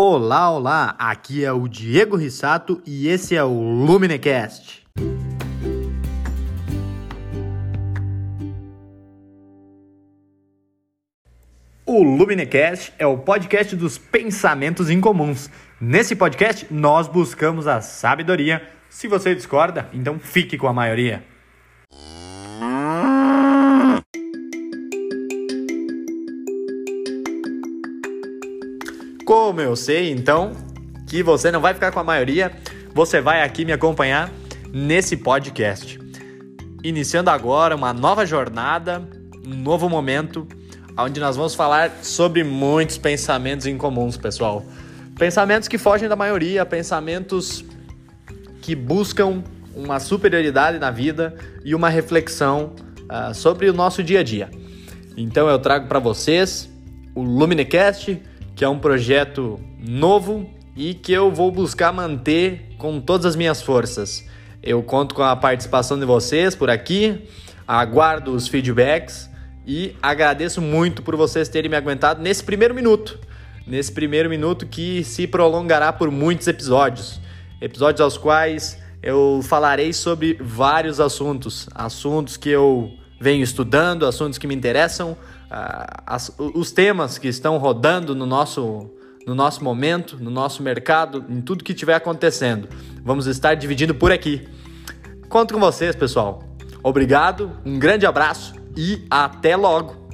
Olá, olá! Aqui é o Diego Rissato e esse é o Luminecast. O Luminecast é o podcast dos pensamentos incomuns. Nesse podcast, nós buscamos a sabedoria. Se você discorda, então fique com a maioria. Como eu sei, então, que você não vai ficar com a maioria, você vai aqui me acompanhar nesse podcast. Iniciando agora uma nova jornada, um novo momento, onde nós vamos falar sobre muitos pensamentos incomuns, pessoal. Pensamentos que fogem da maioria, pensamentos que buscam uma superioridade na vida e uma reflexão uh, sobre o nosso dia a dia. Então eu trago para vocês o Luminecast que é um projeto novo e que eu vou buscar manter com todas as minhas forças. Eu conto com a participação de vocês por aqui, aguardo os feedbacks e agradeço muito por vocês terem me aguentado nesse primeiro minuto. Nesse primeiro minuto que se prolongará por muitos episódios. Episódios aos quais eu falarei sobre vários assuntos, assuntos que eu venho estudando, assuntos que me interessam, as, os temas que estão rodando no nosso, no nosso momento, no nosso mercado, em tudo que estiver acontecendo. Vamos estar dividindo por aqui. Conto com vocês, pessoal. Obrigado, um grande abraço e até logo!